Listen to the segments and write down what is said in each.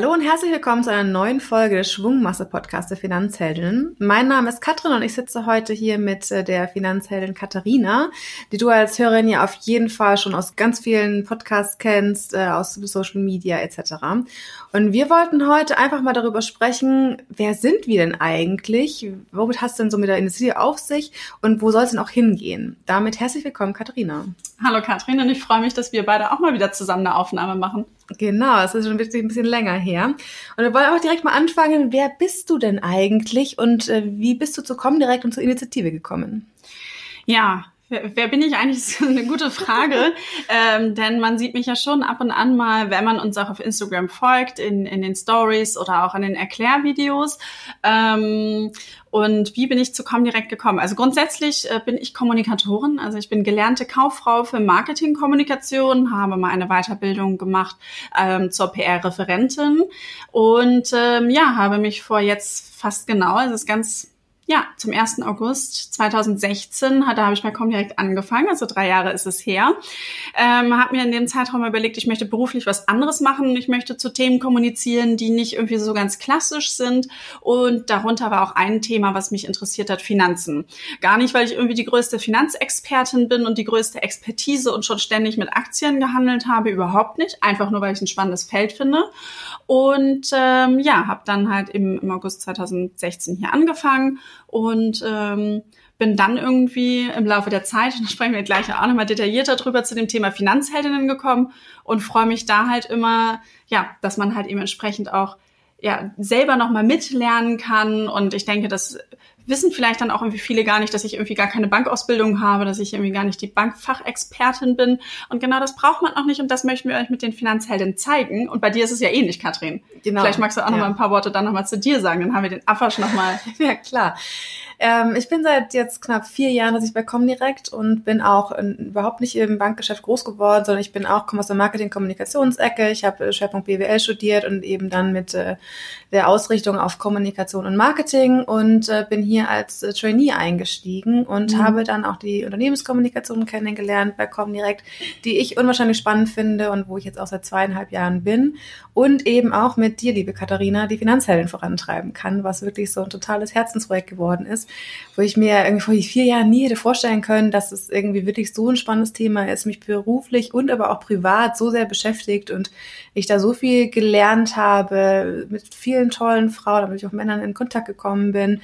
Hallo und herzlich willkommen zu einer neuen Folge des Schwungmasse-Podcasts der Finanzheldinnen. Mein Name ist Katrin und ich sitze heute hier mit äh, der Finanzheldin Katharina, die du als Hörerin ja auf jeden Fall schon aus ganz vielen Podcasts kennst, äh, aus Social Media etc. Und wir wollten heute einfach mal darüber sprechen, wer sind wir denn eigentlich? Womit hast du denn so mit der Initiative auf sich und wo soll es denn auch hingehen? Damit herzlich willkommen, Katharina. Hallo Katrin und ich freue mich, dass wir beide auch mal wieder zusammen eine Aufnahme machen. Genau, es ist schon wirklich ein bisschen länger her. Und wir wollen auch direkt mal anfangen. Wer bist du denn eigentlich und äh, wie bist du zu Comdirect und zur Initiative gekommen? Ja, Wer, wer bin ich eigentlich? Das ist eine gute Frage. ähm, denn man sieht mich ja schon ab und an mal, wenn man uns auch auf Instagram folgt, in, in den Stories oder auch in den Erklärvideos. Ähm, und wie bin ich zu Comdirect gekommen? Also grundsätzlich äh, bin ich Kommunikatorin. Also ich bin gelernte Kauffrau für Marketingkommunikation, habe mal eine Weiterbildung gemacht ähm, zur PR-Referentin und ähm, ja, habe mich vor jetzt fast genau, also es ist ganz ja, zum 1. August 2016, da habe ich bei Comdirect angefangen, also drei Jahre ist es her. Ähm, habe mir in dem Zeitraum überlegt, ich möchte beruflich was anderes machen. Ich möchte zu Themen kommunizieren, die nicht irgendwie so ganz klassisch sind. Und darunter war auch ein Thema, was mich interessiert hat, Finanzen. Gar nicht, weil ich irgendwie die größte Finanzexpertin bin und die größte Expertise und schon ständig mit Aktien gehandelt habe, überhaupt nicht. Einfach nur, weil ich ein spannendes Feld finde. Und ähm, ja, habe dann halt im, im August 2016 hier angefangen und ähm, bin dann irgendwie im Laufe der Zeit, da sprechen wir gleich auch nochmal detaillierter drüber, zu dem Thema Finanzheldinnen gekommen und freue mich da halt immer, ja, dass man halt eben entsprechend auch ja, selber nochmal mitlernen kann. Und ich denke, das wissen vielleicht dann auch irgendwie viele gar nicht, dass ich irgendwie gar keine Bankausbildung habe, dass ich irgendwie gar nicht die Bankfachexpertin bin. Und genau das braucht man auch nicht. Und das möchten wir euch mit den Finanzhelden zeigen. Und bei dir ist es ja ähnlich, Katrin. Genau. Vielleicht magst du auch ja. noch mal ein paar Worte dann noch mal zu dir sagen. Dann haben wir den Affasch noch mal. ja, klar. Ähm, ich bin seit jetzt knapp vier Jahren, dass ich bei Comdirect und bin auch in, überhaupt nicht im Bankgeschäft groß geworden, sondern ich bin auch, komme aus der Marketing-Kommunikationsecke. Ich habe äh, Schwerpunkt BWL studiert und eben dann mit äh, der Ausrichtung auf Kommunikation und Marketing und äh, bin hier als äh, Trainee eingestiegen und mhm. habe dann auch die Unternehmenskommunikation kennengelernt bei Comdirect, die ich unwahrscheinlich spannend finde und wo ich jetzt auch seit zweieinhalb Jahren bin und eben auch mit dir, liebe Katharina, die Finanzheldin vorantreiben kann, was wirklich so ein totales Herzensprojekt geworden ist wo ich mir irgendwie vor vier Jahren nie hätte vorstellen können, dass es irgendwie wirklich so ein spannendes Thema ist, mich beruflich und aber auch privat so sehr beschäftigt und ich da so viel gelernt habe, mit vielen tollen Frauen, damit ich auch Männern in Kontakt gekommen bin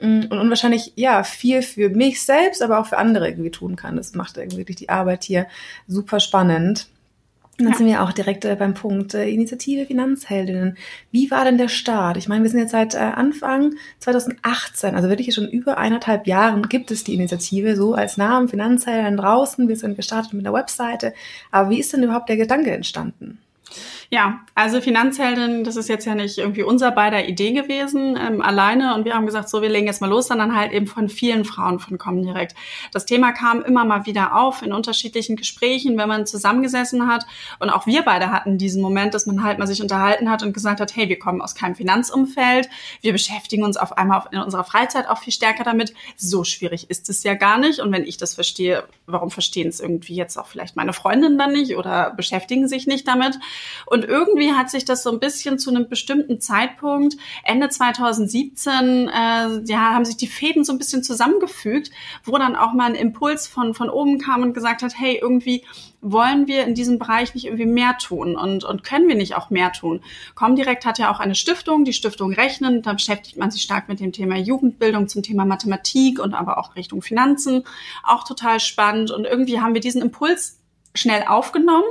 und unwahrscheinlich ja viel für mich selbst, aber auch für andere irgendwie tun kann. Das macht irgendwie die Arbeit hier super spannend. Und dann ja. sind wir auch direkt äh, beim Punkt äh, Initiative Finanzheldinnen. Wie war denn der Start? Ich meine, wir sind jetzt seit äh, Anfang 2018, also wirklich schon über eineinhalb Jahren gibt es die Initiative so als Namen Finanzheldinnen draußen. Wir sind gestartet mit einer Webseite. Aber wie ist denn überhaupt der Gedanke entstanden? Ja, also Finanzheldin, das ist jetzt ja nicht irgendwie unser beider Idee gewesen, ähm, alleine. Und wir haben gesagt, so, wir legen jetzt mal los, sondern halt eben von vielen Frauen von Comdirect. Das Thema kam immer mal wieder auf in unterschiedlichen Gesprächen, wenn man zusammengesessen hat. Und auch wir beide hatten diesen Moment, dass man halt mal sich unterhalten hat und gesagt hat, hey, wir kommen aus keinem Finanzumfeld. Wir beschäftigen uns auf einmal in unserer Freizeit auch viel stärker damit. So schwierig ist es ja gar nicht. Und wenn ich das verstehe, warum verstehen es irgendwie jetzt auch vielleicht meine Freundinnen dann nicht oder beschäftigen sich nicht damit? Und und irgendwie hat sich das so ein bisschen zu einem bestimmten Zeitpunkt, Ende 2017, äh, ja, haben sich die Fäden so ein bisschen zusammengefügt, wo dann auch mal ein Impuls von, von oben kam und gesagt hat, hey, irgendwie wollen wir in diesem Bereich nicht irgendwie mehr tun und, und können wir nicht auch mehr tun? Comdirect hat ja auch eine Stiftung, die Stiftung Rechnen, da beschäftigt man sich stark mit dem Thema Jugendbildung zum Thema Mathematik und aber auch Richtung Finanzen, auch total spannend. Und irgendwie haben wir diesen Impuls schnell aufgenommen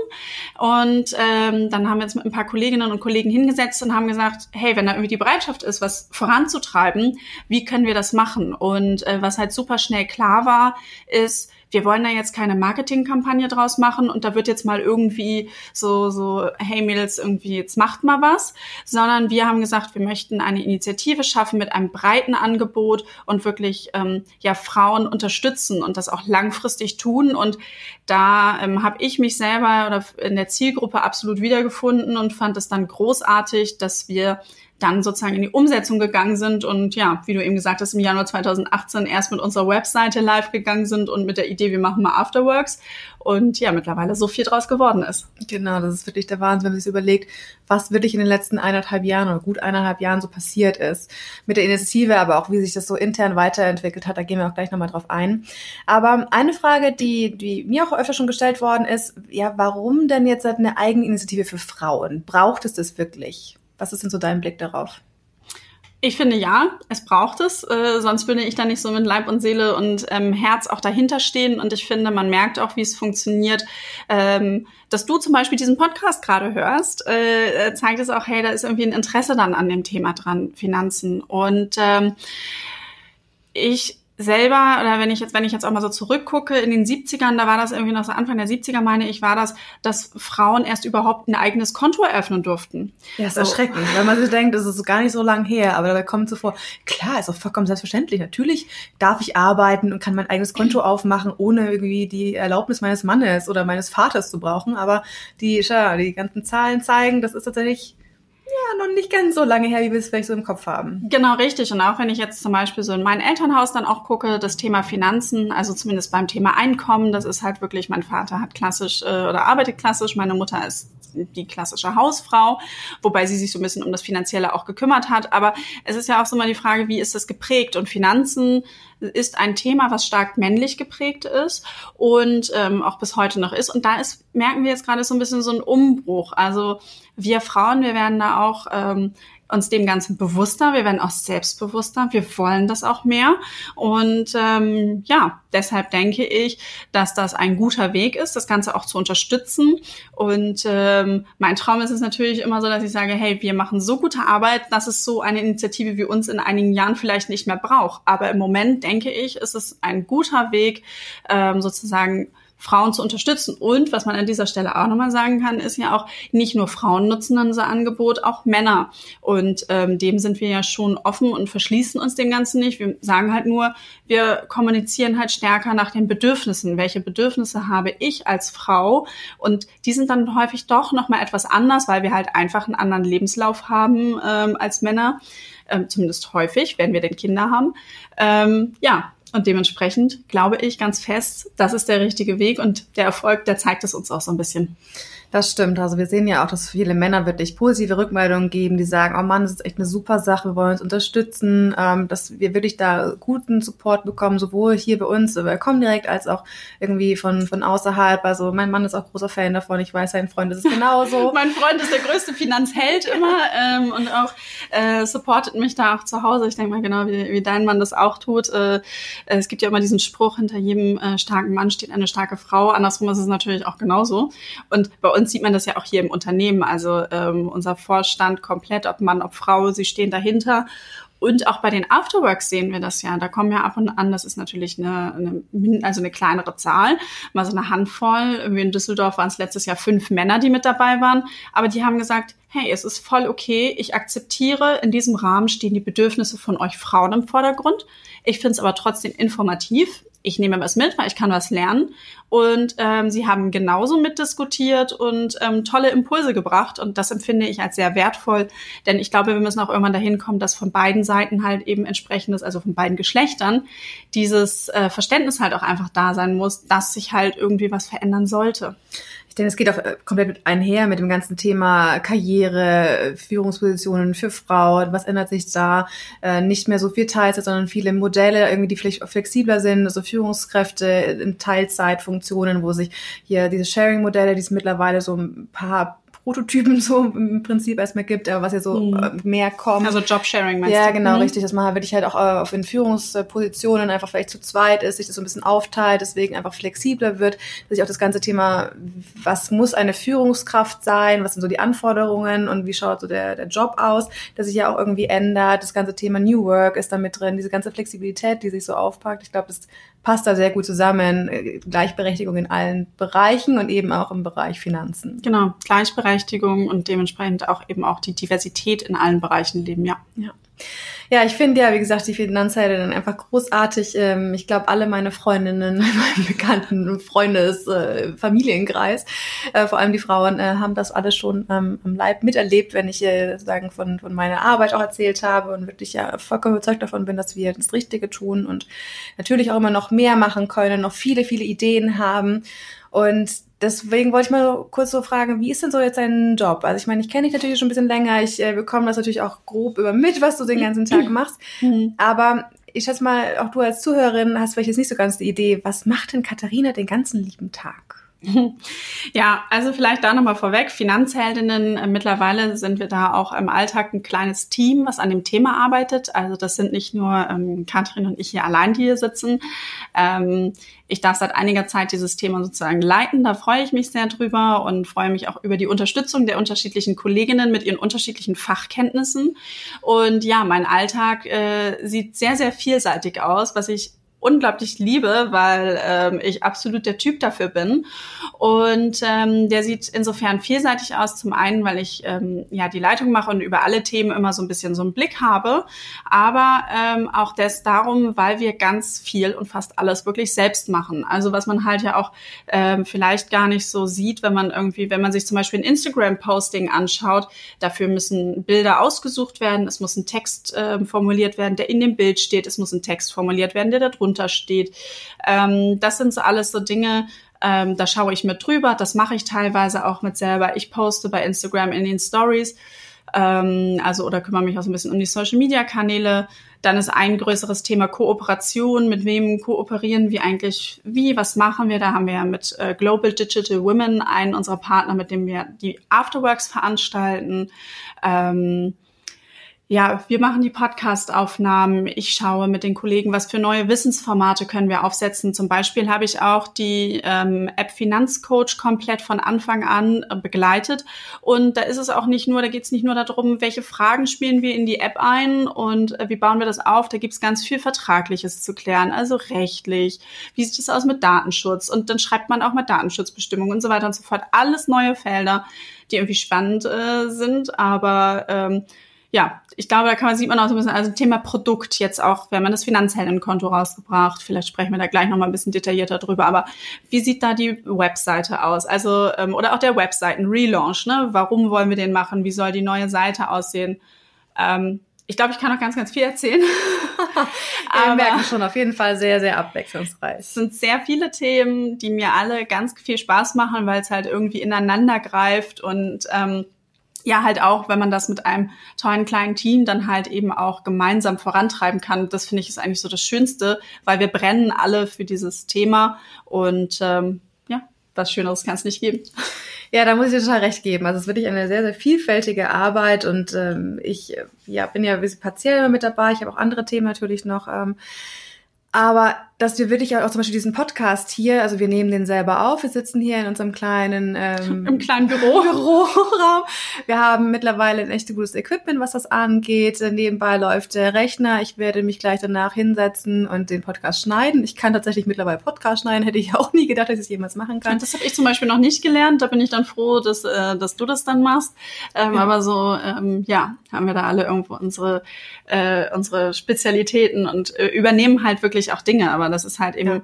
und ähm, dann haben wir uns mit ein paar Kolleginnen und Kollegen hingesetzt und haben gesagt, hey, wenn da irgendwie die Bereitschaft ist, was voranzutreiben, wie können wir das machen? Und äh, was halt super schnell klar war, ist, wir wollen da jetzt keine Marketingkampagne draus machen und da wird jetzt mal irgendwie so, so, hey Mädels, irgendwie, jetzt macht mal was, sondern wir haben gesagt, wir möchten eine Initiative schaffen mit einem breiten Angebot und wirklich, ähm, ja, Frauen unterstützen und das auch langfristig tun. Und da ähm, habe ich mich selber oder in der Zielgruppe absolut wiedergefunden und fand es dann großartig, dass wir dann sozusagen in die Umsetzung gegangen sind und ja, wie du eben gesagt hast, im Januar 2018 erst mit unserer Webseite live gegangen sind und mit der Idee, wir machen mal Afterworks und ja, mittlerweile so viel draus geworden ist. Genau, das ist wirklich der Wahnsinn, wenn man sich überlegt, was wirklich in den letzten eineinhalb Jahren oder gut eineinhalb Jahren so passiert ist. Mit der Initiative, aber auch wie sich das so intern weiterentwickelt hat, da gehen wir auch gleich nochmal drauf ein. Aber eine Frage, die, die mir auch öfter schon gestellt worden ist, ja, warum denn jetzt eine Eigeninitiative für Frauen? Braucht es das wirklich? Was ist denn so dein Blick darauf? Ich finde ja, es braucht es, äh, sonst würde ich da nicht so mit Leib und Seele und ähm, Herz auch dahinter stehen. Und ich finde, man merkt auch, wie es funktioniert. Ähm, dass du zum Beispiel diesen Podcast gerade hörst, äh, äh, zeigt es auch, hey, da ist irgendwie ein Interesse dann an dem Thema dran, Finanzen. Und ähm, ich selber, oder wenn ich jetzt, wenn ich jetzt auch mal so zurückgucke, in den 70ern, da war das irgendwie noch so Anfang der 70er, meine ich, war das, dass Frauen erst überhaupt ein eigenes Konto eröffnen durften. Ja, ist so. erschreckend, wenn man sich denkt, das ist gar nicht so lang her, aber dabei kommt so vor, klar, ist auch vollkommen selbstverständlich. Natürlich darf ich arbeiten und kann mein eigenes Konto aufmachen, ohne irgendwie die Erlaubnis meines Mannes oder meines Vaters zu brauchen, aber die, ja, die ganzen Zahlen zeigen, das ist tatsächlich noch nicht ganz so lange her, wie wir es vielleicht so im Kopf haben. Genau, richtig. Und auch wenn ich jetzt zum Beispiel so in mein Elternhaus dann auch gucke, das Thema Finanzen, also zumindest beim Thema Einkommen, das ist halt wirklich, mein Vater hat klassisch äh, oder arbeitet klassisch, meine Mutter ist die klassische Hausfrau, wobei sie sich so ein bisschen um das Finanzielle auch gekümmert hat. Aber es ist ja auch so mal die Frage, wie ist das geprägt? Und Finanzen ist ein Thema, was stark männlich geprägt ist und ähm, auch bis heute noch ist. Und da ist, merken wir jetzt gerade so ein bisschen so einen Umbruch. Also wir Frauen, wir werden da auch ähm, uns dem Ganzen bewusster, wir werden auch selbstbewusster, wir wollen das auch mehr. Und ähm, ja, deshalb denke ich, dass das ein guter Weg ist, das Ganze auch zu unterstützen. Und ähm, mein Traum ist es natürlich immer so, dass ich sage, hey, wir machen so gute Arbeit, dass es so eine Initiative wie uns in einigen Jahren vielleicht nicht mehr braucht. Aber im Moment denke ich, ist es ein guter Weg, ähm, sozusagen Frauen zu unterstützen. Und was man an dieser Stelle auch nochmal sagen kann, ist ja auch, nicht nur Frauen nutzen unser Angebot, auch Männer. Und ähm, dem sind wir ja schon offen und verschließen uns dem Ganzen nicht. Wir sagen halt nur, wir kommunizieren halt stärker nach den Bedürfnissen. Welche Bedürfnisse habe ich als Frau? Und die sind dann häufig doch nochmal etwas anders, weil wir halt einfach einen anderen Lebenslauf haben ähm, als Männer. Ähm, zumindest häufig, wenn wir denn Kinder haben. Ähm, ja, und dementsprechend glaube ich ganz fest, das ist der richtige Weg und der Erfolg, der zeigt es uns auch so ein bisschen. Das stimmt. Also wir sehen ja auch, dass viele Männer wirklich positive Rückmeldungen geben, die sagen, oh Mann, das ist echt eine super Sache, wir wollen uns unterstützen, ähm, dass wir wirklich da guten Support bekommen, sowohl hier bei uns bei Comdirect als auch irgendwie von, von außerhalb. Also mein Mann ist auch großer Fan davon. Ich weiß, sein Freund ist es genauso. mein Freund ist der größte Finanzheld immer ähm, und auch äh, supportet mich da auch zu Hause. Ich denke mal genau, wie, wie dein Mann das auch tut. Äh, es gibt ja immer diesen Spruch, hinter jedem äh, starken Mann steht eine starke Frau. Andersrum ist es natürlich auch genauso. Und bei uns uns sieht man das ja auch hier im Unternehmen. Also ähm, unser Vorstand komplett, ob Mann, ob Frau, sie stehen dahinter. Und auch bei den Afterworks sehen wir das ja. Da kommen ja ab und an, das ist natürlich eine, eine also eine kleinere Zahl, mal so eine Handvoll. Irgendwie in Düsseldorf waren es letztes Jahr fünf Männer, die mit dabei waren. Aber die haben gesagt, hey, es ist voll okay, ich akzeptiere, in diesem Rahmen stehen die Bedürfnisse von euch Frauen im Vordergrund. Ich finde es aber trotzdem informativ ich nehme was mit, weil ich kann was lernen. Und ähm, sie haben genauso mitdiskutiert und ähm, tolle Impulse gebracht. Und das empfinde ich als sehr wertvoll. Denn ich glaube, wir müssen auch irgendwann dahin kommen, dass von beiden Seiten halt eben entsprechendes, also von beiden Geschlechtern, dieses äh, Verständnis halt auch einfach da sein muss, dass sich halt irgendwie was verändern sollte. Ich denke, es geht auch äh, komplett mit einher mit dem ganzen Thema Karriere, Führungspositionen für Frauen. Was ändert sich da? Äh, nicht mehr so viel Teilzeit, sondern viele Modelle, irgendwie, die vielleicht flexibler sind, also Führungskräfte in Teilzeitfunktionen, wo sich hier diese Sharing-Modelle, die es mittlerweile so ein paar Prototypen so im Prinzip erstmal gibt, aber was ja so mhm. mehr kommt. Also Jobsharing meinst ja, du? Ja, genau, mhm. richtig, dass man halt wirklich halt auch äh, auf in Führungspositionen einfach vielleicht zu zweit ist, sich das so ein bisschen aufteilt, deswegen einfach flexibler wird, dass sich auch das ganze Thema, was muss eine Führungskraft sein, was sind so die Anforderungen und wie schaut so der, der Job aus, dass sich ja auch irgendwie ändert. Das ganze Thema New Work ist da mit drin, diese ganze Flexibilität, die sich so aufpackt. Ich glaube, das passt da sehr gut zusammen. Gleichberechtigung in allen Bereichen und eben auch im Bereich Finanzen. Genau, Gleichberechtigung und dementsprechend auch eben auch die Diversität in allen Bereichen leben, ja. Ja. Ja, ich finde ja, wie gesagt, die Finanzheldinnen einfach großartig. Ähm, ich glaube, alle meine Freundinnen, meine bekannten Freundes, äh, Familienkreis, äh, vor allem die Frauen, äh, haben das alles schon ähm, am Leib miterlebt, wenn ich sagen von, von meiner Arbeit auch erzählt habe und wirklich ja vollkommen überzeugt davon bin, dass wir das Richtige tun und natürlich auch immer noch mehr machen können, noch viele, viele Ideen haben. Und deswegen wollte ich mal kurz so fragen, wie ist denn so jetzt dein Job? Also ich meine, ich kenne dich natürlich schon ein bisschen länger, ich äh, bekomme das natürlich auch grob über mit, was du den ganzen Tag machst. Mhm. Aber ich schätze mal, auch du als Zuhörerin hast vielleicht jetzt nicht so ganz die Idee, was macht denn Katharina den ganzen lieben Tag? Ja, also vielleicht da nochmal vorweg. Finanzheldinnen, äh, mittlerweile sind wir da auch im Alltag ein kleines Team, was an dem Thema arbeitet. Also das sind nicht nur ähm, Katrin und ich hier allein, die hier sitzen. Ähm, ich darf seit einiger Zeit dieses Thema sozusagen leiten. Da freue ich mich sehr drüber und freue mich auch über die Unterstützung der unterschiedlichen Kolleginnen mit ihren unterschiedlichen Fachkenntnissen. Und ja, mein Alltag äh, sieht sehr, sehr vielseitig aus, was ich unglaublich liebe, weil ähm, ich absolut der Typ dafür bin. Und ähm, der sieht insofern vielseitig aus. Zum einen, weil ich ähm, ja die Leitung mache und über alle Themen immer so ein bisschen so einen Blick habe, aber ähm, auch das darum, weil wir ganz viel und fast alles wirklich selbst machen. Also was man halt ja auch ähm, vielleicht gar nicht so sieht, wenn man irgendwie, wenn man sich zum Beispiel ein Instagram-Posting anschaut, dafür müssen Bilder ausgesucht werden, es muss ein Text äh, formuliert werden, der in dem Bild steht, es muss ein Text formuliert werden, der da drunter drunter steht. Ähm, das sind so alles so Dinge, ähm, da schaue ich mit drüber. Das mache ich teilweise auch mit selber. Ich poste bei Instagram in den Stories, ähm, also oder kümmere mich auch so ein bisschen um die Social Media Kanäle. Dann ist ein größeres Thema Kooperation. Mit wem kooperieren wir eigentlich? Wie? Was machen wir? Da haben wir ja mit äh, Global Digital Women einen unserer Partner, mit dem wir die Afterworks veranstalten. Ähm, ja, wir machen die Podcast-Aufnahmen. Ich schaue mit den Kollegen, was für neue Wissensformate können wir aufsetzen. Zum Beispiel habe ich auch die ähm, App Finanzcoach komplett von Anfang an äh, begleitet. Und da ist es auch nicht nur, da geht es nicht nur darum, welche Fragen spielen wir in die App ein und äh, wie bauen wir das auf. Da gibt es ganz viel Vertragliches zu klären, also rechtlich. Wie sieht es aus mit Datenschutz? Und dann schreibt man auch mit Datenschutzbestimmungen und so weiter und so fort. Alles neue Felder, die irgendwie spannend äh, sind, aber ähm, ja, ich glaube, da kann man, sieht man auch so ein bisschen, also Thema Produkt jetzt auch, wenn man das Finanzheldenkonto rausgebracht, vielleicht sprechen wir da gleich nochmal ein bisschen detaillierter drüber, aber wie sieht da die Webseite aus? Also, ähm, oder auch der Webseiten-Relaunch, ne? Warum wollen wir den machen? Wie soll die neue Seite aussehen? Ähm, ich glaube, ich kann noch ganz, ganz viel erzählen. ja, wir merken schon auf jeden Fall sehr, sehr abwechslungsreich. Es sind sehr viele Themen, die mir alle ganz viel Spaß machen, weil es halt irgendwie ineinander greift und ähm, ja, halt auch, wenn man das mit einem tollen kleinen Team dann halt eben auch gemeinsam vorantreiben kann. Das finde ich ist eigentlich so das Schönste, weil wir brennen alle für dieses Thema und ähm, ja, was Schöneres kann es nicht geben. Ja, da muss ich dir total recht geben. Also es ist wirklich eine sehr, sehr vielfältige Arbeit und ähm, ich ja, bin ja ein bisschen partiell mit dabei. Ich habe auch andere Themen natürlich noch. Ähm, aber dass wir wirklich auch zum Beispiel diesen Podcast hier, also wir nehmen den selber auf, wir sitzen hier in unserem kleinen ähm, im kleinen Büro. Büroraum. Wir haben mittlerweile ein echt gutes Equipment, was das angeht. Nebenbei läuft der Rechner. Ich werde mich gleich danach hinsetzen und den Podcast schneiden. Ich kann tatsächlich mittlerweile Podcast schneiden, hätte ich auch nie gedacht, dass ich es jemals machen kann. Das habe ich zum Beispiel noch nicht gelernt. Da bin ich dann froh, dass, äh, dass du das dann machst. Ähm, ja. Aber so, ähm, ja, haben wir da alle irgendwo unsere, äh, unsere Spezialitäten und äh, übernehmen halt wirklich auch Dinge. Aber das ist halt eben,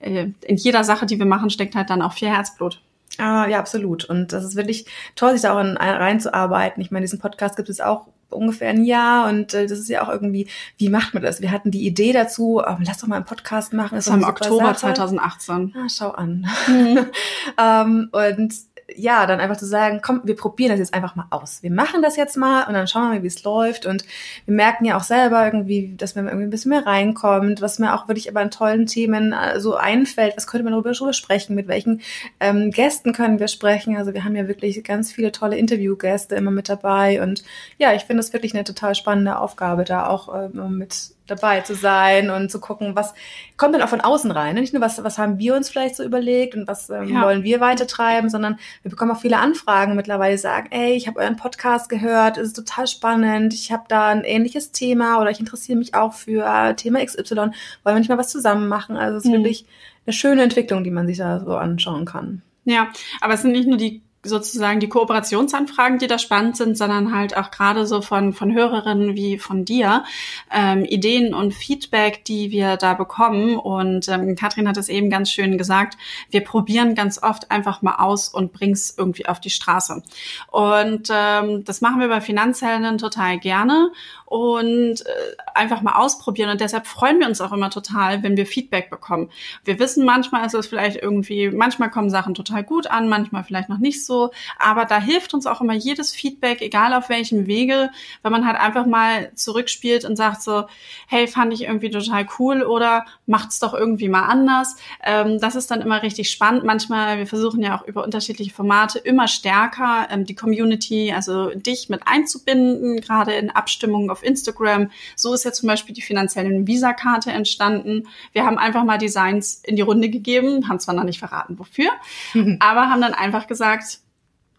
ja. äh, in jeder Sache, die wir machen, steckt halt dann auch viel Herzblut. Ah, ja, absolut. Und das ist wirklich toll, sich da auch in, reinzuarbeiten. Ich meine, diesen Podcast gibt es auch ungefähr ein Jahr und äh, das ist ja auch irgendwie, wie macht man das? Wir hatten die Idee dazu, ähm, lass doch mal einen Podcast machen. Das, das war im Oktober Sache. 2018. Ah, schau an. Mhm. ähm, und ja, dann einfach zu sagen, komm, wir probieren das jetzt einfach mal aus. Wir machen das jetzt mal und dann schauen wir mal, wie es läuft. Und wir merken ja auch selber irgendwie, dass man irgendwie ein bisschen mehr reinkommt, was mir auch wirklich aber an tollen Themen äh, so einfällt. Was könnte man darüber, darüber sprechen? Mit welchen ähm, Gästen können wir sprechen? Also wir haben ja wirklich ganz viele tolle Interviewgäste immer mit dabei. Und ja, ich finde es wirklich eine total spannende Aufgabe, da auch äh, mit dabei zu sein und zu gucken, was kommt denn auch von außen rein. Nicht nur, was, was haben wir uns vielleicht so überlegt und was ähm, ja. wollen wir weitertreiben, sondern wir bekommen auch viele Anfragen mittlerweile, die sagen, ey, ich habe euren Podcast gehört, es ist total spannend, ich habe da ein ähnliches Thema oder ich interessiere mich auch für Thema XY, wollen wir nicht mal was zusammen machen. Also es ist mhm. wirklich eine schöne Entwicklung, die man sich da so anschauen kann. Ja, aber es sind nicht nur die sozusagen die Kooperationsanfragen, die da spannend sind, sondern halt auch gerade so von, von Hörerinnen wie von dir, ähm, Ideen und Feedback, die wir da bekommen. Und ähm, Katrin hat es eben ganz schön gesagt, wir probieren ganz oft einfach mal aus und bring's irgendwie auf die Straße. Und ähm, das machen wir bei Finanzhelden total gerne und äh, einfach mal ausprobieren. Und deshalb freuen wir uns auch immer total, wenn wir Feedback bekommen. Wir wissen, manchmal ist es vielleicht irgendwie, manchmal kommen Sachen total gut an, manchmal vielleicht noch nicht so. Aber da hilft uns auch immer jedes Feedback, egal auf welchem Wege, wenn man halt einfach mal zurückspielt und sagt so, hey, fand ich irgendwie total cool oder macht's doch irgendwie mal anders. Ähm, das ist dann immer richtig spannend. Manchmal, wir versuchen ja auch über unterschiedliche Formate immer stärker ähm, die Community, also dich mit einzubinden, gerade in Abstimmungen auf auf Instagram. So ist ja zum Beispiel die finanzielle Visa-Karte entstanden. Wir haben einfach mal Designs in die Runde gegeben, haben zwar noch nicht verraten, wofür, aber haben dann einfach gesagt,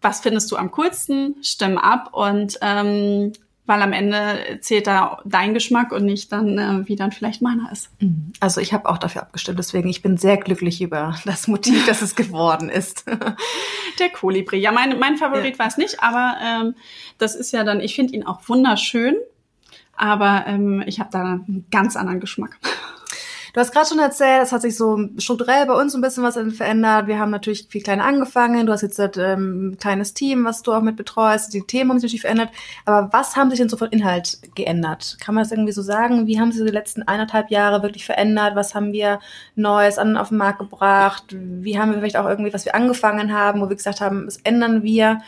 was findest du am coolsten? Stimm ab und ähm, weil am Ende zählt da dein Geschmack und nicht dann, äh, wie dann vielleicht meiner ist. Mhm. Also ich habe auch dafür abgestimmt, deswegen ich bin sehr glücklich über das Motiv, das es geworden ist. Der Kolibri. Ja, mein, mein Favorit ja. war es nicht, aber ähm, das ist ja dann, ich finde ihn auch wunderschön. Aber ähm, ich habe da einen ganz anderen Geschmack. Du hast gerade schon erzählt, es hat sich so strukturell bei uns ein bisschen was verändert. Wir haben natürlich viel kleiner angefangen. Du hast jetzt ähm, ein kleines Team, was du auch mit betreust. Die Themen haben sich natürlich verändert. Aber was haben sich denn so von Inhalt geändert? Kann man das irgendwie so sagen? Wie haben sich die letzten eineinhalb Jahre wirklich verändert? Was haben wir Neues an, auf den Markt gebracht? Wie haben wir vielleicht auch irgendwie, was wir angefangen haben, wo wir gesagt haben, das ändern wir?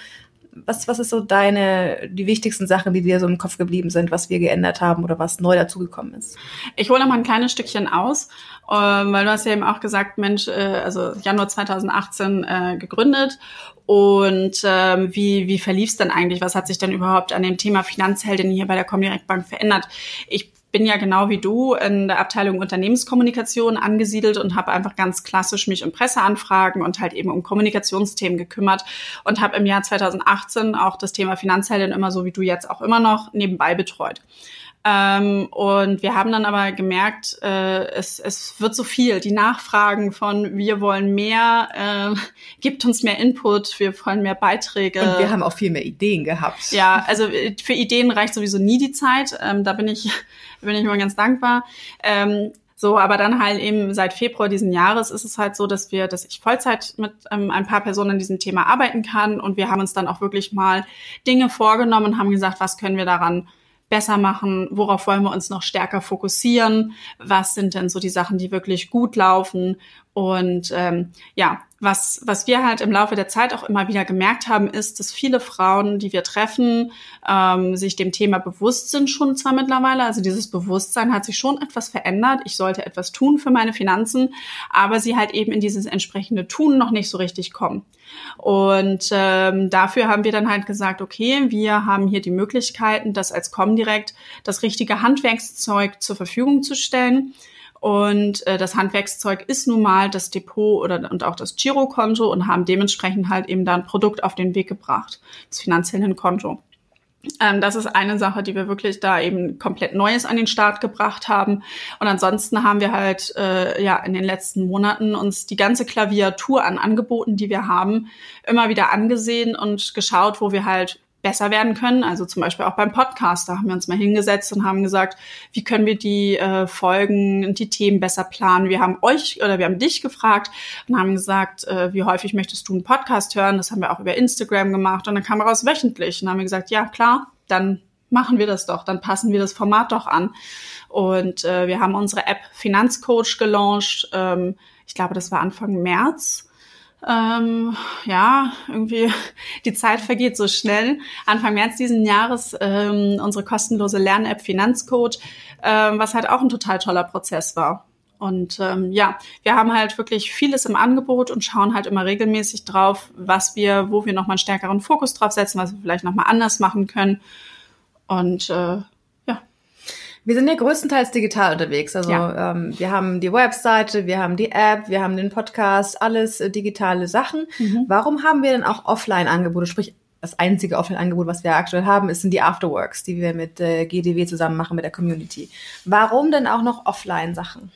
Was, was ist so deine, die wichtigsten Sachen, die dir so im Kopf geblieben sind, was wir geändert haben oder was neu dazugekommen ist? Ich hole mal ein kleines Stückchen aus, ähm, weil du hast ja eben auch gesagt, Mensch, äh, also Januar 2018 äh, gegründet und ähm, wie, wie verlief es denn eigentlich? Was hat sich denn überhaupt an dem Thema Finanzheldin hier bei der Comdirect Bank verändert? Ich bin ja genau wie du in der Abteilung Unternehmenskommunikation angesiedelt und habe einfach ganz klassisch mich um Presseanfragen und halt eben um Kommunikationsthemen gekümmert und habe im Jahr 2018 auch das Thema Finanzheldin immer so wie du jetzt auch immer noch nebenbei betreut. Ähm, und wir haben dann aber gemerkt, äh, es, es wird so viel. Die Nachfragen von wir wollen mehr, äh, gibt uns mehr Input, wir wollen mehr Beiträge. Und wir haben auch viel mehr Ideen gehabt. Ja, also äh, für Ideen reicht sowieso nie die Zeit. Ähm, da bin ich, bin ich immer ganz dankbar. Ähm, so, aber dann halt eben seit Februar diesen Jahres ist es halt so, dass wir, dass ich Vollzeit mit ähm, ein paar Personen an diesem Thema arbeiten kann und wir haben uns dann auch wirklich mal Dinge vorgenommen und haben gesagt, was können wir daran besser machen? Worauf wollen wir uns noch stärker fokussieren? Was sind denn so die Sachen, die wirklich gut laufen? Und ähm, ja, was, was wir halt im Laufe der Zeit auch immer wieder gemerkt haben, ist, dass viele Frauen, die wir treffen, ähm, sich dem Thema bewusst sind schon zwar mittlerweile. Also dieses Bewusstsein hat sich schon etwas verändert. Ich sollte etwas tun für meine Finanzen, aber sie halt eben in dieses entsprechende Tun noch nicht so richtig kommen. Und ähm, dafür haben wir dann halt gesagt, okay, wir haben hier die Möglichkeiten, das als Comdirect das richtige Handwerkszeug zur Verfügung zu stellen und äh, das Handwerkszeug ist nun mal das Depot oder und auch das Girokonto und haben dementsprechend halt eben da ein Produkt auf den Weg gebracht, das finanzielle Konto. Ähm, das ist eine Sache, die wir wirklich da eben komplett Neues an den Start gebracht haben. Und ansonsten haben wir halt äh, ja in den letzten Monaten uns die ganze Klaviatur an Angeboten, die wir haben, immer wieder angesehen und geschaut, wo wir halt besser werden können. Also zum Beispiel auch beim Podcast, da haben wir uns mal hingesetzt und haben gesagt, wie können wir die äh, Folgen und die Themen besser planen. Wir haben euch oder wir haben dich gefragt und haben gesagt, äh, wie häufig möchtest du einen Podcast hören? Das haben wir auch über Instagram gemacht und dann kam raus wöchentlich und haben wir gesagt, ja klar, dann machen wir das doch, dann passen wir das Format doch an. Und äh, wir haben unsere App Finanzcoach gelauncht. Ähm, ich glaube, das war Anfang März. Ähm, ja, irgendwie die Zeit vergeht so schnell. Anfang März diesen Jahres ähm, unsere kostenlose Lern-App Finanzcoach, ähm, was halt auch ein total toller Prozess war. Und ähm, ja, wir haben halt wirklich vieles im Angebot und schauen halt immer regelmäßig drauf, was wir, wo wir nochmal einen stärkeren Fokus drauf setzen, was wir vielleicht nochmal anders machen können. Und äh, wir sind ja größtenteils digital unterwegs. Also ja. ähm, wir haben die Webseite, wir haben die App, wir haben den Podcast, alles äh, digitale Sachen. Mhm. Warum haben wir denn auch Offline-Angebote? Sprich, das einzige Offline-Angebot, was wir aktuell haben, ist, sind die Afterworks, die wir mit äh, GDW zusammen machen, mit der Community. Warum denn auch noch Offline-Sachen?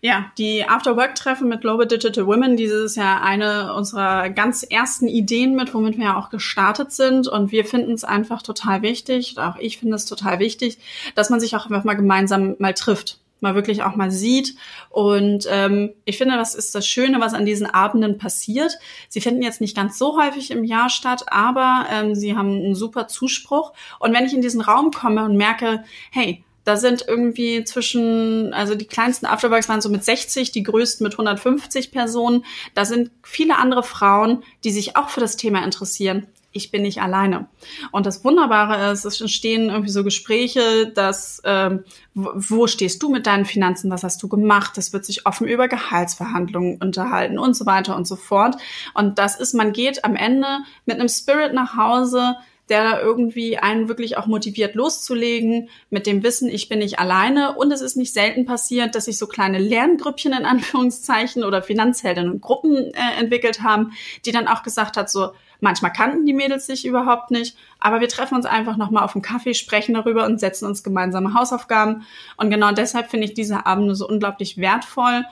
Ja, die After-Work-Treffen mit Global Digital Women, dieses ist ja eine unserer ganz ersten Ideen mit, womit wir ja auch gestartet sind. Und wir finden es einfach total wichtig, auch ich finde es total wichtig, dass man sich auch einfach mal gemeinsam mal trifft mal wirklich auch mal sieht. Und ähm, ich finde, das ist das Schöne, was an diesen Abenden passiert. Sie finden jetzt nicht ganz so häufig im Jahr statt, aber ähm, sie haben einen super Zuspruch. Und wenn ich in diesen Raum komme und merke, hey, da sind irgendwie zwischen, also die kleinsten Afterworks waren so mit 60, die größten mit 150 Personen. Da sind viele andere Frauen, die sich auch für das Thema interessieren ich bin nicht alleine. Und das Wunderbare ist, es entstehen irgendwie so Gespräche, dass ähm, wo stehst du mit deinen Finanzen, was hast du gemacht? Es wird sich offen über Gehaltsverhandlungen unterhalten und so weiter und so fort. Und das ist, man geht am Ende mit einem Spirit nach Hause, der irgendwie einen wirklich auch motiviert loszulegen, mit dem Wissen, ich bin nicht alleine. Und es ist nicht selten passiert, dass sich so kleine Lerngrüppchen in Anführungszeichen oder Finanzheldinnen und Gruppen äh, entwickelt haben, die dann auch gesagt hat, so, Manchmal kannten die Mädels sich überhaupt nicht, aber wir treffen uns einfach nochmal auf dem Kaffee, sprechen darüber und setzen uns gemeinsame Hausaufgaben. Und genau deshalb finde ich diese Abende so unglaublich wertvoll.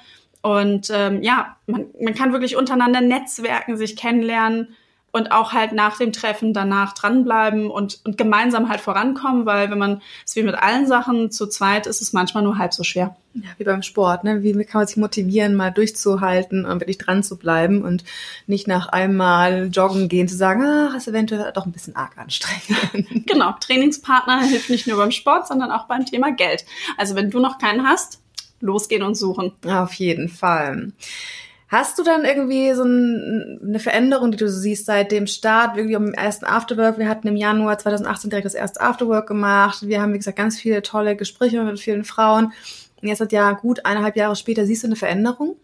Und ähm, ja, man, man kann wirklich untereinander netzwerken, sich kennenlernen und auch halt nach dem Treffen danach dranbleiben und, und gemeinsam halt vorankommen, weil wenn man es wie mit allen Sachen zu zweit ist, es manchmal nur halb so schwer. Ja, wie beim Sport, ne? Wie kann man sich motivieren, mal durchzuhalten und wirklich dran zu bleiben und nicht nach einmal joggen gehen zu sagen, ah, ist eventuell doch ein bisschen arg anstrengend. genau, Trainingspartner hilft nicht nur beim Sport, sondern auch beim Thema Geld. Also wenn du noch keinen hast, losgehen und suchen. Auf jeden Fall. Hast du dann irgendwie so ein, eine Veränderung, die du siehst seit dem Start, irgendwie um ersten Afterwork? Wir hatten im Januar 2018 direkt das erste Afterwork gemacht. Wir haben, wie gesagt, ganz viele tolle Gespräche mit vielen Frauen. Und jetzt hat ja gut eineinhalb Jahre später, siehst du eine Veränderung?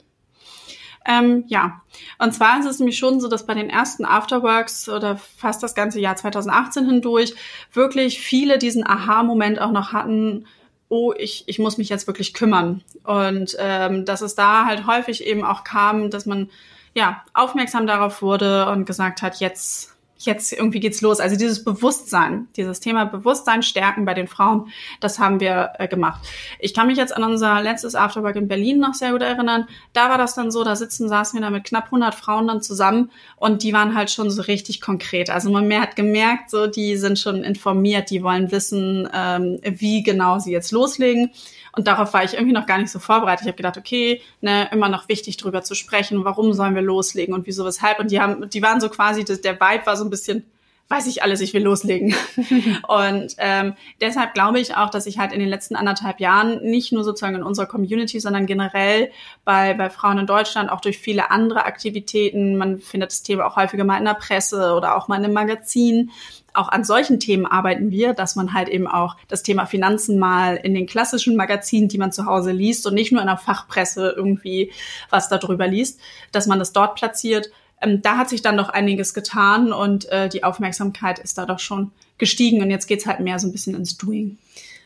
Ähm, ja, und zwar ist es nämlich schon so, dass bei den ersten Afterworks oder fast das ganze Jahr 2018 hindurch wirklich viele diesen Aha-Moment auch noch hatten, oh, ich, ich muss mich jetzt wirklich kümmern. Und ähm, dass es da halt häufig eben auch kam, dass man ja aufmerksam darauf wurde und gesagt hat, jetzt jetzt irgendwie geht's los. Also dieses Bewusstsein, dieses Thema Bewusstsein stärken bei den Frauen, das haben wir äh, gemacht. Ich kann mich jetzt an unser letztes Afterwork in Berlin noch sehr gut erinnern. Da war das dann so, da sitzen, saßen wir da mit knapp 100 Frauen dann zusammen und die waren halt schon so richtig konkret. Also man mehr hat gemerkt, so die sind schon informiert, die wollen wissen, ähm, wie genau sie jetzt loslegen. Und darauf war ich irgendwie noch gar nicht so vorbereitet. Ich habe gedacht, okay, ne, immer noch wichtig drüber zu sprechen, warum sollen wir loslegen und wieso, weshalb. Und die haben, die waren so quasi, der Vibe war so ein bisschen, weiß ich alles, ich will loslegen. und ähm, deshalb glaube ich auch, dass ich halt in den letzten anderthalb Jahren nicht nur sozusagen in unserer Community, sondern generell bei, bei Frauen in Deutschland auch durch viele andere Aktivitäten, man findet das Thema auch häufiger mal in der Presse oder auch mal in einem Magazin, auch an solchen Themen arbeiten wir, dass man halt eben auch das Thema Finanzen mal in den klassischen Magazinen, die man zu Hause liest und nicht nur in der Fachpresse irgendwie was darüber liest, dass man das dort platziert. Ähm, da hat sich dann doch einiges getan und äh, die Aufmerksamkeit ist da doch schon gestiegen und jetzt geht's halt mehr so ein bisschen ins Doing.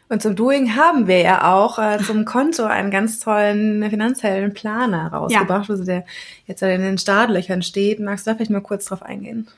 Und zum Doing haben wir ja auch äh, zum Konto einen ganz tollen finanziellen Planer rausgebracht, ja. also der jetzt in den Startlöchern steht. Magst du da vielleicht mal kurz drauf eingehen?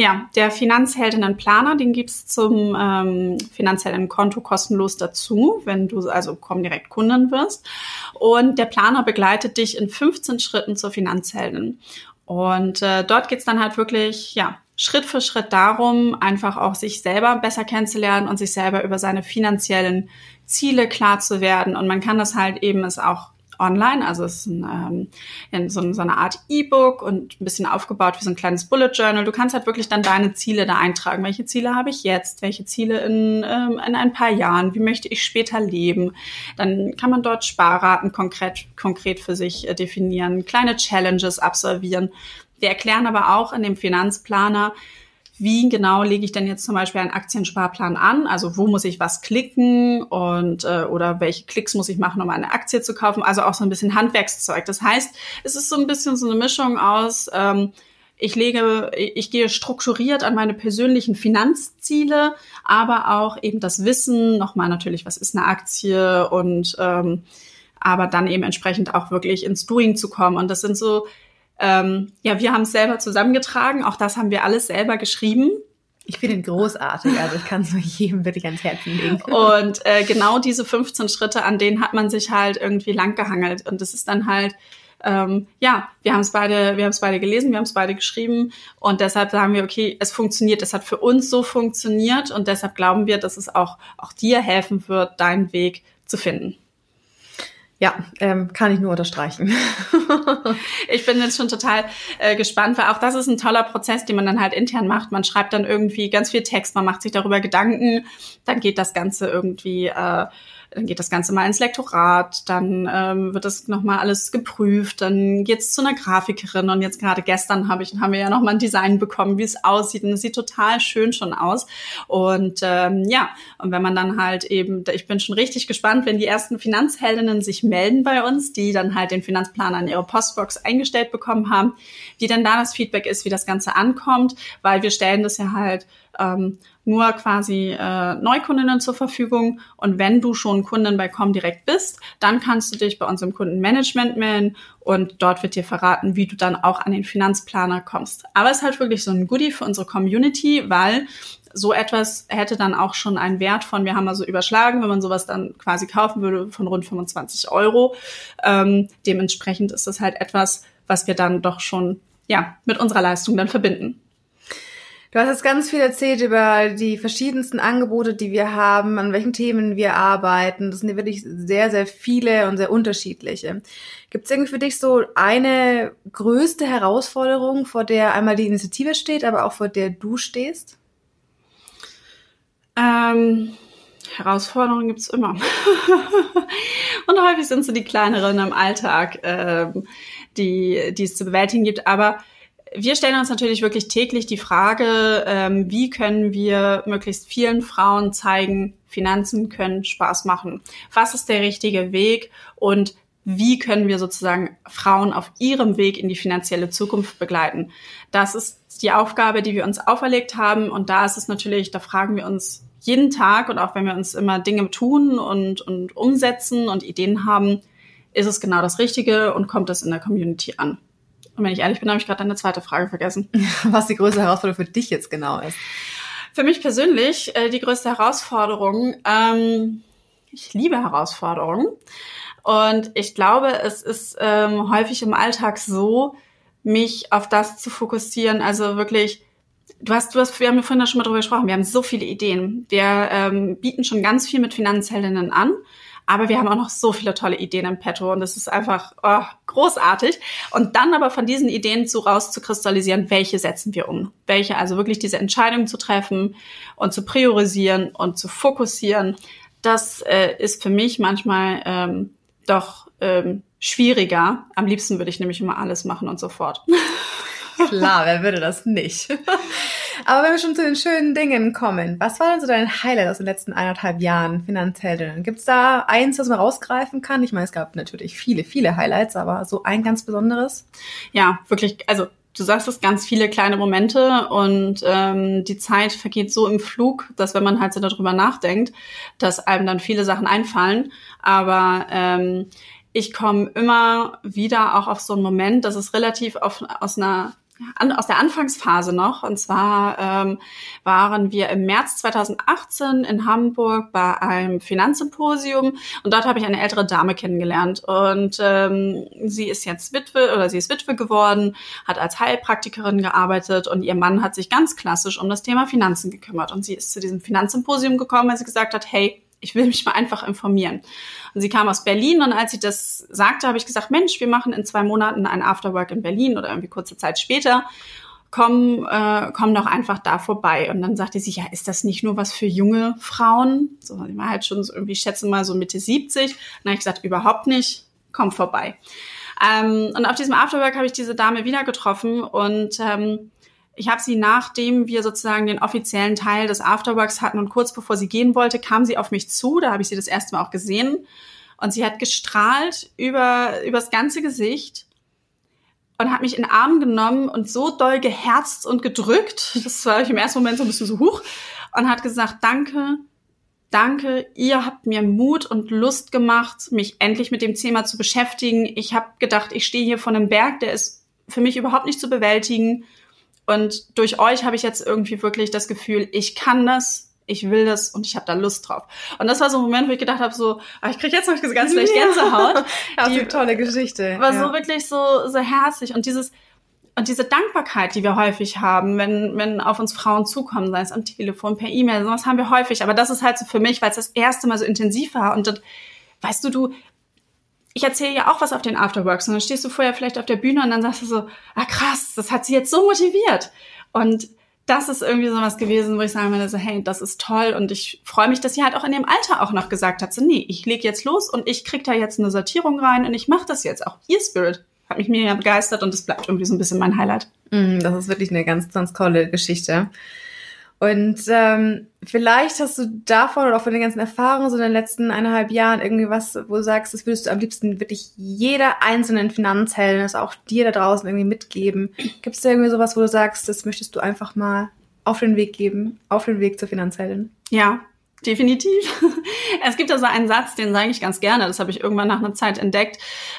Ja, der Finanzheldinnen-Planer, den gibt's zum ähm, finanziellen Konto kostenlos dazu, wenn du also komm direkt Kunden wirst. Und der Planer begleitet dich in 15 Schritten zur Finanzheldin. Und äh, dort geht's dann halt wirklich, ja, Schritt für Schritt darum, einfach auch sich selber besser kennenzulernen und sich selber über seine finanziellen Ziele klar zu werden. Und man kann das halt eben es auch online. Also es ist ein, ähm, so, so, eine Art E-Book und ein bisschen aufgebaut wie so ein kleines Bullet Journal. Du kannst halt wirklich dann deine Ziele da eintragen. Welche Ziele habe ich jetzt? Welche Ziele in, ähm, in ein paar Jahren? Wie möchte ich später leben? Dann kann man dort Sparraten konkret, konkret für sich äh, definieren, kleine Challenges absolvieren. Wir erklären aber auch in dem Finanzplaner, wie genau lege ich denn jetzt zum Beispiel einen Aktiensparplan an? Also wo muss ich was klicken und äh, oder welche Klicks muss ich machen, um eine Aktie zu kaufen? Also auch so ein bisschen Handwerkszeug. Das heißt, es ist so ein bisschen so eine Mischung aus ähm, ich lege, ich gehe strukturiert an meine persönlichen Finanzziele, aber auch eben das Wissen, nochmal natürlich, was ist eine Aktie und ähm, aber dann eben entsprechend auch wirklich ins Doing zu kommen. Und das sind so ähm, ja, wir haben es selber zusammengetragen. Auch das haben wir alles selber geschrieben. Ich finde ihn großartig, also ich kann es nur jedem wirklich ans Herzen legen. Und äh, genau diese 15 Schritte, an denen hat man sich halt irgendwie langgehangelt. Und das ist dann halt, ähm, ja, wir haben es beide, wir haben es beide gelesen, wir haben es beide geschrieben und deshalb sagen wir, okay, es funktioniert, es hat für uns so funktioniert und deshalb glauben wir, dass es auch, auch dir helfen wird, deinen Weg zu finden. Ja, ähm, kann ich nur unterstreichen. ich bin jetzt schon total äh, gespannt, weil auch das ist ein toller Prozess, den man dann halt intern macht. Man schreibt dann irgendwie ganz viel Text, man macht sich darüber Gedanken, dann geht das Ganze irgendwie äh, dann geht das Ganze mal ins Lektorat, dann ähm, wird das nochmal alles geprüft, dann geht's zu einer Grafikerin und jetzt gerade gestern habe ich, haben wir ja nochmal ein Design bekommen, wie es aussieht und es sieht total schön schon aus. Und ähm, ja, und wenn man dann halt eben, ich bin schon richtig gespannt, wenn die ersten Finanzheldinnen sich melden bei uns, die dann halt den Finanzplaner in ihre Postbox eingestellt bekommen haben, wie dann da das Feedback ist, wie das Ganze ankommt, weil wir stellen das ja halt ähm, nur quasi äh, Neukundinnen zur Verfügung. Und wenn du schon Kundin bei Comdirect bist, dann kannst du dich bei uns im Kundenmanagement melden und dort wird dir verraten, wie du dann auch an den Finanzplaner kommst. Aber es ist halt wirklich so ein Goodie für unsere Community, weil so etwas hätte dann auch schon einen Wert von, wir haben also überschlagen, wenn man sowas dann quasi kaufen würde, von rund 25 Euro. Ähm, dementsprechend ist das halt etwas, was wir dann doch schon ja mit unserer Leistung dann verbinden. Du hast jetzt ganz viel erzählt über die verschiedensten Angebote, die wir haben, an welchen Themen wir arbeiten. Das sind wirklich sehr, sehr viele und sehr unterschiedliche. Gibt es irgendwie für dich so eine größte Herausforderung, vor der einmal die Initiative steht, aber auch vor der du stehst? Ähm, Herausforderungen gibt's immer. und häufig sind so die kleineren im Alltag, ähm, die, die es zu bewältigen gibt. Aber wir stellen uns natürlich wirklich täglich die Frage, ähm, wie können wir möglichst vielen Frauen zeigen, Finanzen können Spaß machen. Was ist der richtige Weg und wie können wir sozusagen Frauen auf ihrem Weg in die finanzielle Zukunft begleiten? Das ist die Aufgabe, die wir uns auferlegt haben. Und da ist es natürlich, da fragen wir uns jeden Tag und auch wenn wir uns immer Dinge tun und, und umsetzen und Ideen haben, ist es genau das Richtige und kommt es in der Community an? Und wenn ich ehrlich bin, habe ich gerade eine zweite Frage vergessen. Was die größte Herausforderung für dich jetzt genau ist? Für mich persönlich äh, die größte Herausforderung, ähm, ich liebe Herausforderungen. Und ich glaube, es ist ähm, häufig im Alltag so, mich auf das zu fokussieren, also wirklich Du hast, du hast, wir haben ja vorhin schon mal drüber gesprochen. Wir haben so viele Ideen. Wir ähm, bieten schon ganz viel mit Finanzheldinnen an. Aber wir haben auch noch so viele tolle Ideen im Petto und das ist einfach oh, großartig. Und dann aber von diesen Ideen zu rauszukristallisieren, welche setzen wir um? Welche, also wirklich diese Entscheidung zu treffen und zu priorisieren und zu fokussieren, das äh, ist für mich manchmal ähm, doch ähm, schwieriger. Am liebsten würde ich nämlich immer alles machen und sofort. Klar, wer würde das nicht? Aber wenn wir schon zu den schönen Dingen kommen, was war denn so dein Highlight aus den letzten eineinhalb Jahren Finanzheldinnen? Gibt es da eins, was man rausgreifen kann? Ich meine, es gab natürlich viele, viele Highlights, aber so ein ganz besonderes? Ja, wirklich, also du sagst es, ganz viele kleine Momente und ähm, die Zeit vergeht so im Flug, dass wenn man halt so darüber nachdenkt, dass einem dann viele Sachen einfallen. Aber ähm, ich komme immer wieder auch auf so einen Moment, das ist relativ auf, aus einer an, aus der Anfangsphase noch. Und zwar ähm, waren wir im März 2018 in Hamburg bei einem Finanzsymposium und dort habe ich eine ältere Dame kennengelernt. Und ähm, sie ist jetzt Witwe oder sie ist Witwe geworden, hat als Heilpraktikerin gearbeitet und ihr Mann hat sich ganz klassisch um das Thema Finanzen gekümmert. Und sie ist zu diesem Finanzsymposium gekommen, weil sie gesagt hat, hey, ich will mich mal einfach informieren. Und sie kam aus Berlin und als sie das sagte, habe ich gesagt, Mensch, wir machen in zwei Monaten ein Afterwork in Berlin oder irgendwie kurze Zeit später. Komm, äh, komm doch einfach da vorbei. Und dann sagte sie, ja, ist das nicht nur was für junge Frauen? So, ich war halt schon so irgendwie, ich schätze mal so Mitte 70. Und dann habe ich gesagt, überhaupt nicht, komm vorbei. Ähm, und auf diesem Afterwork habe ich diese Dame wieder getroffen und ähm, ich habe sie, nachdem wir sozusagen den offiziellen Teil des Afterworks hatten und kurz bevor sie gehen wollte, kam sie auf mich zu. Da habe ich sie das erste Mal auch gesehen. Und sie hat gestrahlt über, über das ganze Gesicht und hat mich in den Arm genommen und so doll geherzt und gedrückt. Das war ich im ersten Moment so ein bisschen so hoch. Und hat gesagt, danke, danke, ihr habt mir Mut und Lust gemacht, mich endlich mit dem Thema zu beschäftigen. Ich habe gedacht, ich stehe hier vor einem Berg, der ist für mich überhaupt nicht zu bewältigen. Und durch euch habe ich jetzt irgendwie wirklich das Gefühl, ich kann das, ich will das und ich habe da Lust drauf. Und das war so ein Moment, wo ich gedacht habe, so, ah, ich kriege jetzt noch ganz leicht Gänsehaut. Ja, die tolle Geschichte. War ja. so wirklich so, so herzlich. Und dieses, und diese Dankbarkeit, die wir häufig haben, wenn, wenn auf uns Frauen zukommen, sei es am Telefon, per E-Mail, sowas haben wir häufig. Aber das ist halt so für mich, weil es das erste Mal so intensiv war. Und das, weißt du, du, ich erzähle ja auch was auf den Afterworks und dann stehst du vorher vielleicht auf der Bühne und dann sagst du so, ah krass, das hat sie jetzt so motiviert. Und das ist irgendwie so was gewesen, wo ich sagen würde, so, hey, das ist toll und ich freue mich, dass sie halt auch in dem Alter auch noch gesagt hat, so, nee, ich leg jetzt los und ich krieg da jetzt eine Sortierung rein und ich mache das jetzt. Auch ihr Spirit hat mich mega begeistert und es bleibt irgendwie so ein bisschen mein Highlight. Mm, das ist wirklich eine ganz, ganz tolle Geschichte. Und ähm, vielleicht hast du davon oder auch von den ganzen Erfahrungen so in den letzten eineinhalb Jahren irgendwie was, wo du sagst, das würdest du am liebsten wirklich jeder einzelnen Finanzheldin, also auch dir da draußen irgendwie mitgeben. Gibt es da irgendwie sowas, wo du sagst, das möchtest du einfach mal auf den Weg geben, auf den Weg zur Finanzheldin? Ja, definitiv. Es gibt also einen Satz, den sage ich ganz gerne, das habe ich irgendwann nach einer Zeit entdeckt.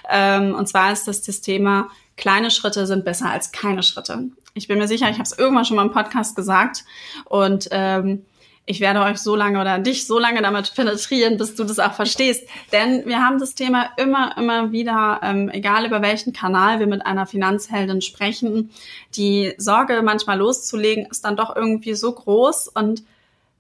Ähm, und zwar ist das das Thema, kleine Schritte sind besser als keine Schritte. Ich bin mir sicher, ich habe es irgendwann schon mal im Podcast gesagt. Und ähm, ich werde euch so lange oder dich so lange damit penetrieren, bis du das auch verstehst. Denn wir haben das Thema immer, immer wieder, ähm, egal über welchen Kanal wir mit einer Finanzheldin sprechen, die Sorge manchmal loszulegen, ist dann doch irgendwie so groß. Und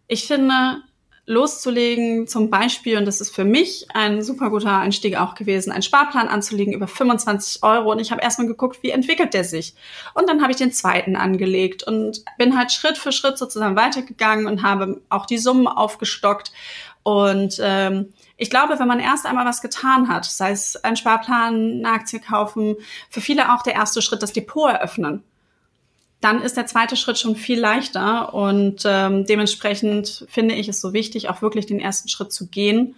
ich finde, loszulegen, zum Beispiel, und das ist für mich ein super guter Einstieg auch gewesen, einen Sparplan anzulegen über 25 Euro. Und ich habe erstmal geguckt, wie entwickelt der sich. Und dann habe ich den zweiten angelegt und bin halt Schritt für Schritt sozusagen weitergegangen und habe auch die Summen aufgestockt. Und ähm, ich glaube, wenn man erst einmal was getan hat, sei es ein Sparplan, eine Aktie kaufen, für viele auch der erste Schritt, das Depot eröffnen dann ist der zweite Schritt schon viel leichter und ähm, dementsprechend finde ich es so wichtig, auch wirklich den ersten Schritt zu gehen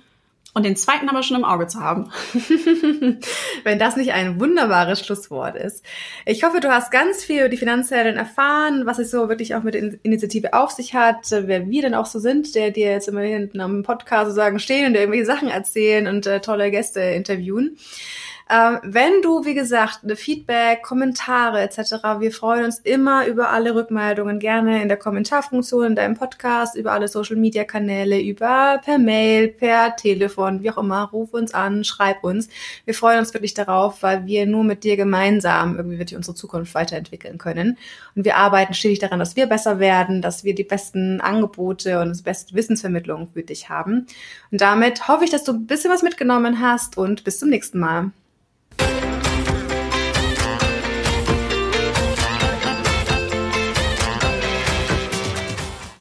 und den zweiten aber schon im Auge zu haben. Wenn das nicht ein wunderbares Schlusswort ist. Ich hoffe, du hast ganz viel über die Finanzheldin erfahren, was es so wirklich auch mit der Initiative auf sich hat, wer wir denn auch so sind, der dir jetzt immer hinten am Podcast sozusagen stehen und irgendwelche Sachen erzählen und äh, tolle Gäste interviewen. Ähm, wenn du, wie gesagt, eine Feedback, Kommentare etc., wir freuen uns immer über alle Rückmeldungen, gerne in der Kommentarfunktion, in deinem Podcast, über alle Social-Media-Kanäle, über per Mail, per Telefon, wie auch immer, ruf uns an, schreib uns. Wir freuen uns wirklich darauf, weil wir nur mit dir gemeinsam irgendwie wirklich unsere Zukunft weiterentwickeln können. Und wir arbeiten stetig daran, dass wir besser werden, dass wir die besten Angebote und das beste Wissensvermittlung für dich haben. Und damit hoffe ich, dass du ein bisschen was mitgenommen hast und bis zum nächsten Mal.